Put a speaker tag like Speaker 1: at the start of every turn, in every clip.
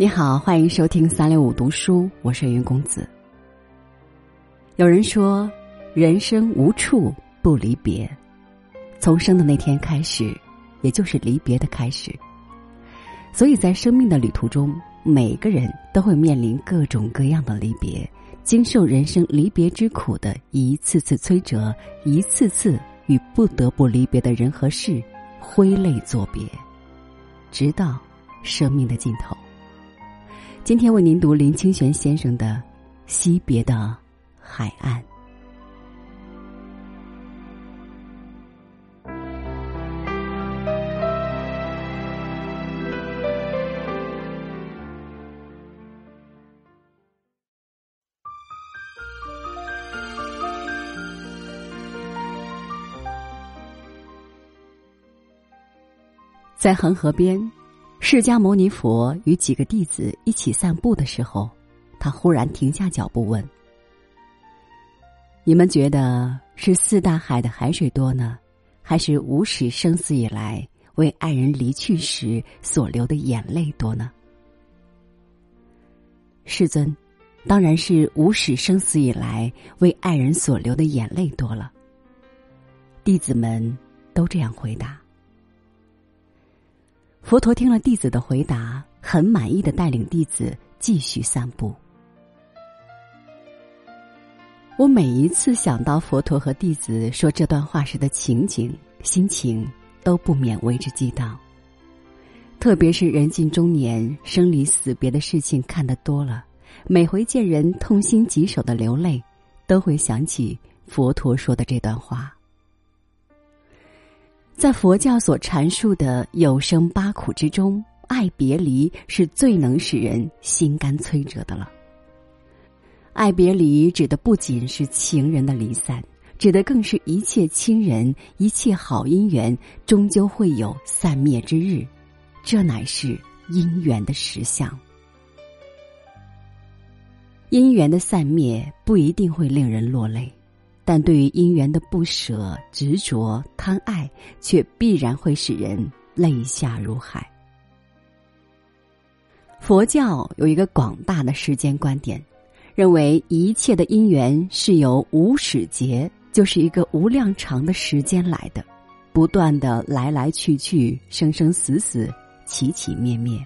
Speaker 1: 你好，欢迎收听三六五读书，我是云公子。有人说，人生无处不离别，从生的那天开始，也就是离别的开始。所以在生命的旅途中，每个人都会面临各种各样的离别，经受人生离别之苦的一次次摧折，一次次与不得不离别的人和事挥泪作别，直到生命的尽头。今天为您读林清玄先生的《惜别的海岸》。在恒河边。释迦牟尼佛与几个弟子一起散步的时候，他忽然停下脚步问：“你们觉得是四大海的海水多呢，还是无始生死以来为爱人离去时所流的眼泪多呢？”世尊，当然是无始生死以来为爱人所流的眼泪多了。弟子们都这样回答。佛陀听了弟子的回答，很满意的带领弟子继续散步。我每一次想到佛陀和弟子说这段话时的情景，心情都不免为之激荡。特别是人近中年，生离死别的事情看得多了，每回见人痛心疾首的流泪，都会想起佛陀说的这段话。在佛教所阐述的有生八苦之中，爱别离是最能使人心肝摧折的了。爱别离指的不仅是情人的离散，指的更是一切亲人、一切好姻缘，终究会有散灭之日，这乃是姻缘的实相。姻缘的散灭不一定会令人落泪。但对于姻缘的不舍、执着、贪爱，却必然会使人泪下如海。佛教有一个广大的世间观点，认为一切的因缘是由无始劫，就是一个无量长的时间来的，不断的来来去去、生生死死、起起灭灭。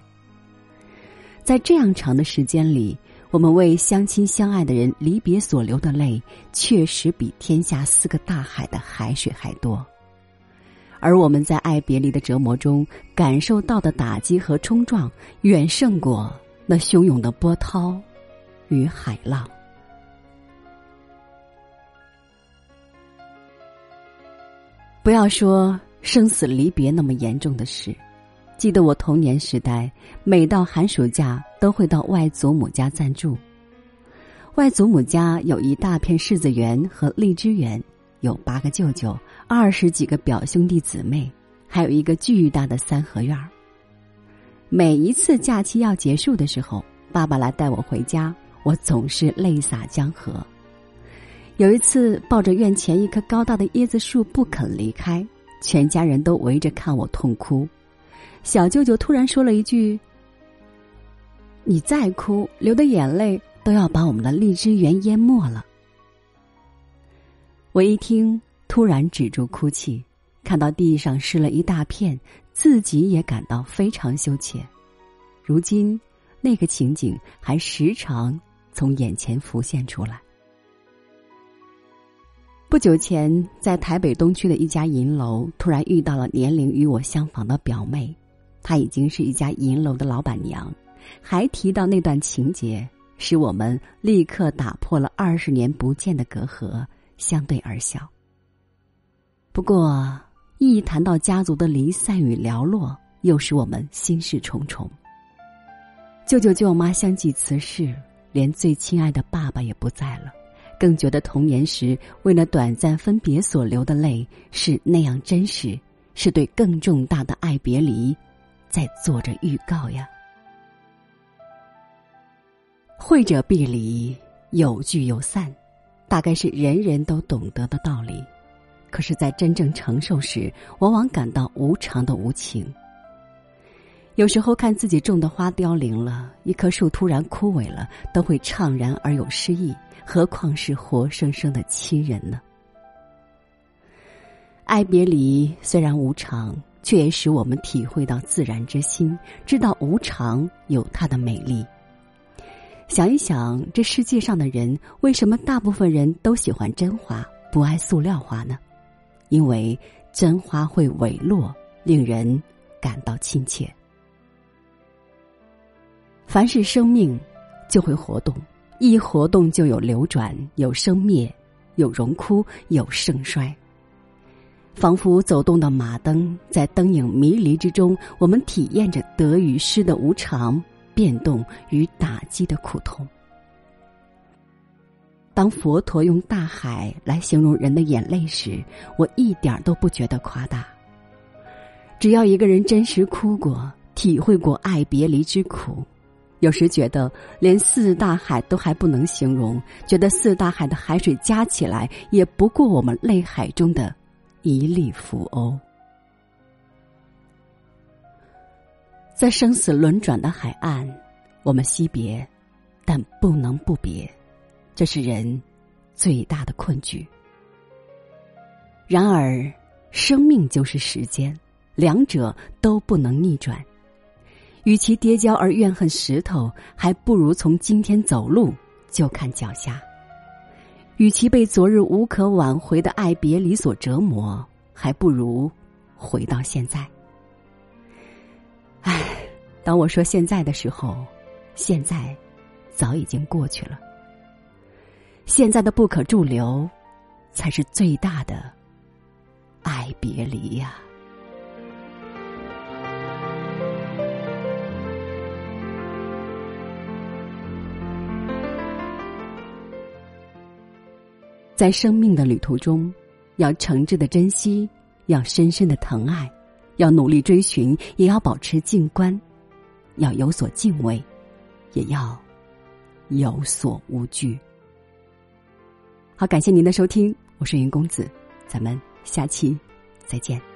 Speaker 1: 在这样长的时间里。我们为相亲相爱的人离别所流的泪，确实比天下四个大海的海水还多。而我们在爱别离的折磨中感受到的打击和冲撞，远胜过那汹涌的波涛与海浪。不要说生死离别那么严重的事。记得我童年时代，每到寒暑假都会到外祖母家暂住。外祖母家有一大片柿子园和荔枝园，有八个舅舅，二十几个表兄弟姊妹，还有一个巨大的三合院儿。每一次假期要结束的时候，爸爸来带我回家，我总是泪洒江河。有一次抱着院前一棵高大的椰子树不肯离开，全家人都围着看我痛哭。小舅舅突然说了一句：“你再哭，流的眼泪都要把我们的荔枝园淹没了。”我一听，突然止住哭泣，看到地上湿了一大片，自己也感到非常羞怯。如今，那个情景还时常从眼前浮现出来。不久前，在台北东区的一家银楼，突然遇到了年龄与我相仿的表妹。她已经是一家银楼的老板娘，还提到那段情节，使我们立刻打破了二十年不见的隔阂，相对而笑。不过，一谈到家族的离散与寥落，又使我们心事重重。舅舅舅妈相继辞世，连最亲爱的爸爸也不在了，更觉得童年时为了短暂分别所流的泪是那样真实，是对更重大的爱别离。在做着预告呀。会者必离，有聚有散，大概是人人都懂得的道理。可是，在真正承受时，往往感到无常的无情。有时候看自己种的花凋零了，一棵树突然枯萎了，都会怅然而有失意，何况是活生生的亲人呢？爱别离虽然无常，却也使我们体会到自然之心，知道无常有它的美丽。想一想，这世界上的人为什么大部分人都喜欢真花，不爱塑料花呢？因为真花会萎落，令人感到亲切。凡是生命，就会活动；一活动，就有流转，有生灭，有荣枯，有盛衰。仿佛走动的马灯，在灯影迷离之中，我们体验着得与失的无常、变动与打击的苦痛。当佛陀用大海来形容人的眼泪时，我一点都不觉得夸大。只要一个人真实哭过，体会过爱别离之苦，有时觉得连四大海都还不能形容，觉得四大海的海水加起来也不过我们泪海中的。一粒浮欧，在生死轮转的海岸，我们惜别，但不能不别，这是人最大的困局。然而，生命就是时间，两者都不能逆转。与其跌跤而怨恨石头，还不如从今天走路就看脚下。与其被昨日无可挽回的爱别离所折磨，还不如回到现在。唉，当我说现在的时候，现在早已经过去了。现在的不可驻留，才是最大的爱别离呀。在生命的旅途中，要诚挚的珍惜，要深深的疼爱，要努力追寻，也要保持静观，要有所敬畏，也要有所无惧。好，感谢您的收听，我是云公子，咱们下期再见。